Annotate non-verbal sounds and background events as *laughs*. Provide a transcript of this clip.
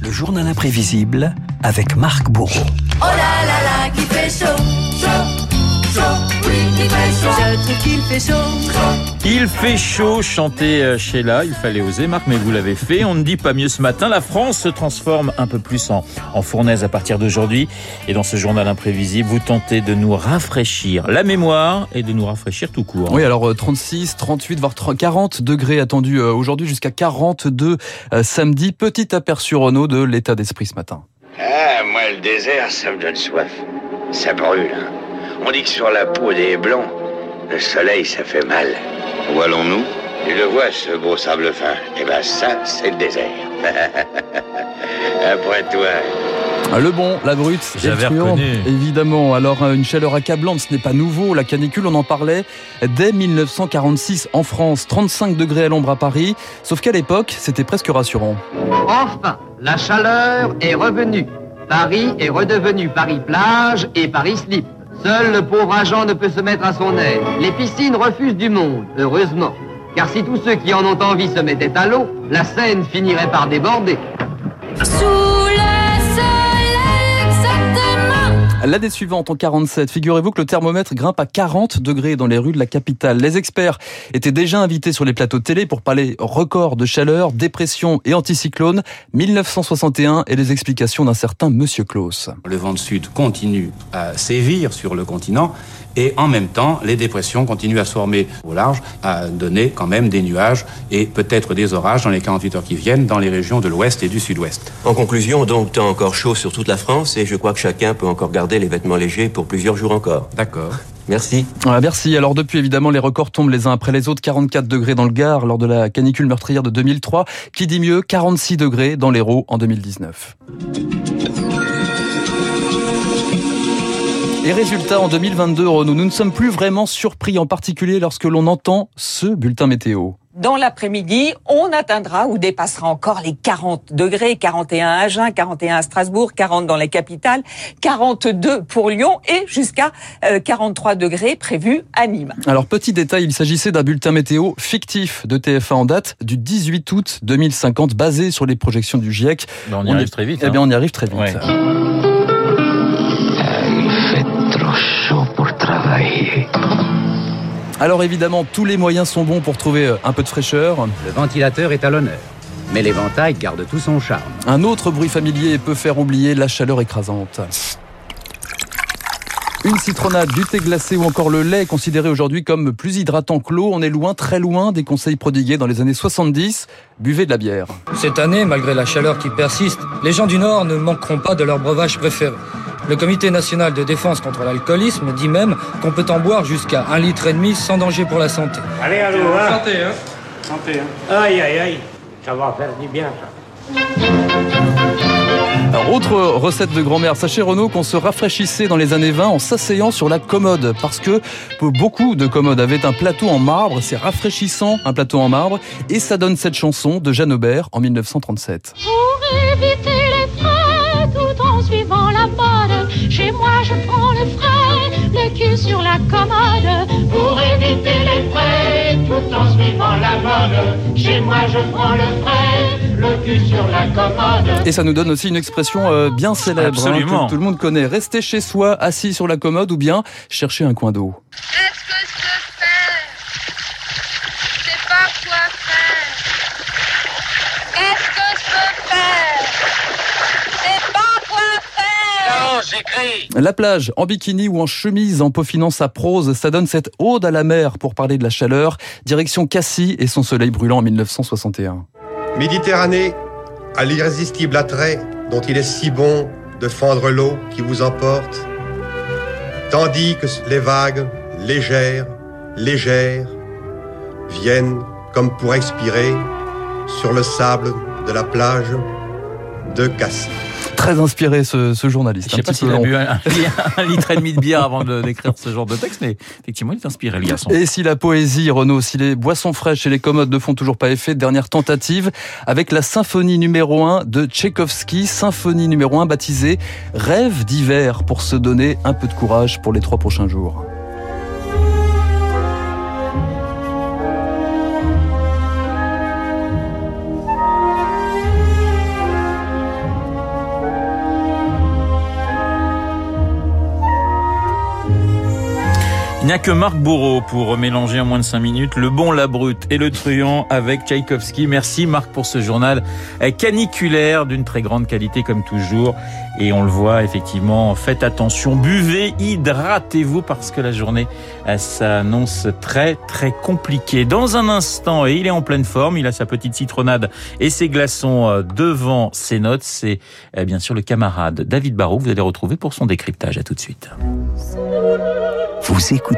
Le journal imprévisible avec Marc Bourreau. Oh là là là, qui fait chaud, chaud, chaud, oui, qui fait chaud. Je trouve qu'il fait chaud. Il fait chaud, chanter euh, Sheila, il fallait oser Marc, mais vous l'avez fait. On ne dit pas mieux ce matin. La France se transforme un peu plus en, en fournaise à partir d'aujourd'hui. Et dans ce journal imprévisible, vous tentez de nous rafraîchir la mémoire et de nous rafraîchir tout court. Oui, alors euh, 36, 38, voire 30, 40 degrés attendus euh, aujourd'hui jusqu'à 42 euh, samedi. Petit aperçu Renault de l'état d'esprit ce matin. Ah, moi, le désert, ça me donne soif. Ça brûle. hein. On dit que sur la peau des blancs, le soleil, ça fait mal. Où allons-nous? Tu le vois, ce beau sable fin. Eh ben, ça, c'est le désert. *laughs* Après toi. Le bon, la brute, J'avais évidemment. Alors euh, une chaleur accablante, ce n'est pas nouveau. La canicule, on en parlait dès 1946 en France, 35 degrés à l'ombre à Paris. Sauf qu'à l'époque, c'était presque rassurant. Enfin, la chaleur est revenue. Paris est redevenu Paris-Plage et Paris-Slip. Seul le pauvre agent ne peut se mettre à son aise. Les piscines refusent du monde, heureusement. Car si tous ceux qui en ont envie se mettaient à l'eau, la Seine finirait par déborder. L'année suivante, en 47, figurez-vous que le thermomètre grimpe à 40 degrés dans les rues de la capitale. Les experts étaient déjà invités sur les plateaux télé pour parler record de chaleur, dépression et anticyclone. 1961 et les explications d'un certain Monsieur Klaus. Le vent de sud continue à sévir sur le continent et en même temps, les dépressions continuent à se former au large, à donner quand même des nuages et peut-être des orages dans les 48 heures qui viennent dans les régions de l'ouest et du sud-ouest. En conclusion, donc, temps encore chaud sur toute la France et je crois que chacun peut encore garder les vêtements légers pour plusieurs jours encore. D'accord. Merci. Voilà, merci. Alors depuis, évidemment, les records tombent les uns après les autres. 44 degrés dans le Gard lors de la canicule meurtrière de 2003. Qui dit mieux 46 degrés dans l'Hérault en 2019. Et résultat, en 2022, Renaud, nous ne sommes plus vraiment surpris, en particulier lorsque l'on entend ce bulletin météo. Dans l'après-midi, on atteindra ou dépassera encore les 40 degrés, 41 à Agen, 41 à Strasbourg, 40 dans la capitale, 42 pour Lyon et jusqu'à euh, 43 degrés prévus à Nîmes. Alors, petit détail, il s'agissait d'un bulletin météo fictif de TF1 en date du 18 août 2050, basé sur les projections du GIEC. Ben, on y On arrive est- très vite. Eh hein. bien, on y arrive très vite. Ouais. Chaud pour travailler. Alors évidemment, tous les moyens sont bons pour trouver euh, un peu de fraîcheur. Le ventilateur est à l'honneur. Mais l'éventail garde tout son charme. Un autre bruit familier peut faire oublier la chaleur écrasante. Une citronnade, du thé glacé ou encore le lait considéré aujourd'hui comme plus hydratant que l'eau. On est loin, très loin des conseils prodigués dans les années 70. Buvez de la bière. Cette année, malgré la chaleur qui persiste, les gens du Nord ne manqueront pas de leur breuvage préféré. Le Comité national de défense contre l'alcoolisme dit même qu'on peut en boire jusqu'à un litre et demi sans danger pour la santé. Allez, allô, hein Santé, hein Santé, hein Aïe, aïe, aïe. Ça va faire du bien, ça. Alors, autre recette de grand-mère, sachez Renaud qu'on se rafraîchissait dans les années 20 en s'asseyant sur la commode parce que beaucoup de commodes avaient un plateau en marbre, c'est rafraîchissant un plateau en marbre et ça donne cette chanson de Jeanne Aubert en 1937. Pour éviter les frais, tout en Chez moi, je prends le frais, le cul sur la commode. Pour éviter les frais, tout en suivant la mode. Chez moi, je prends le frais, le cul sur la commode. Et ça nous donne aussi une expression euh, bien célèbre hein, Absolument. que tout le monde connaît. Rester chez soi, assis sur la commode ou bien chercher un coin d'eau. Qu'est-ce que je peux faire Je sais pas quoi faire. Qu'est-ce que je peux faire Je sais pas quoi La plage, en bikini ou en chemise, en peaufinant sa prose, ça donne cette ode à la mer pour parler de la chaleur. Direction Cassis et son soleil brûlant en 1961. Méditerranée, à l'irrésistible attrait dont il est si bon de fendre l'eau qui vous emporte, tandis que les vagues, légères, légères, viennent comme pour expirer sur le sable de la plage de Cassis. Très inspiré ce, ce journaliste. Je sais un pas s'il a bu un, un litre et demi de bière avant d'écrire ce genre de texte, mais effectivement, il est inspiré, le garçon. Et si la poésie, Renaud, si les boissons fraîches et les commodes ne font toujours pas effet, dernière tentative avec la symphonie numéro 1 de Tchaïkovski, symphonie numéro 1 baptisée Rêve d'hiver pour se donner un peu de courage pour les trois prochains jours. N'y a que Marc Bourreau pour mélanger en moins de 5 minutes le bon, la brute et le truand avec Tchaïkovski. Merci Marc pour ce journal caniculaire d'une très grande qualité comme toujours. Et on le voit effectivement, faites attention, buvez, hydratez-vous parce que la journée s'annonce très très compliquée. Dans un instant, et il est en pleine forme, il a sa petite citronnade et ses glaçons euh, devant ses notes. C'est euh, bien sûr le camarade David Barrault vous allez retrouver pour son décryptage. À tout de suite. Vous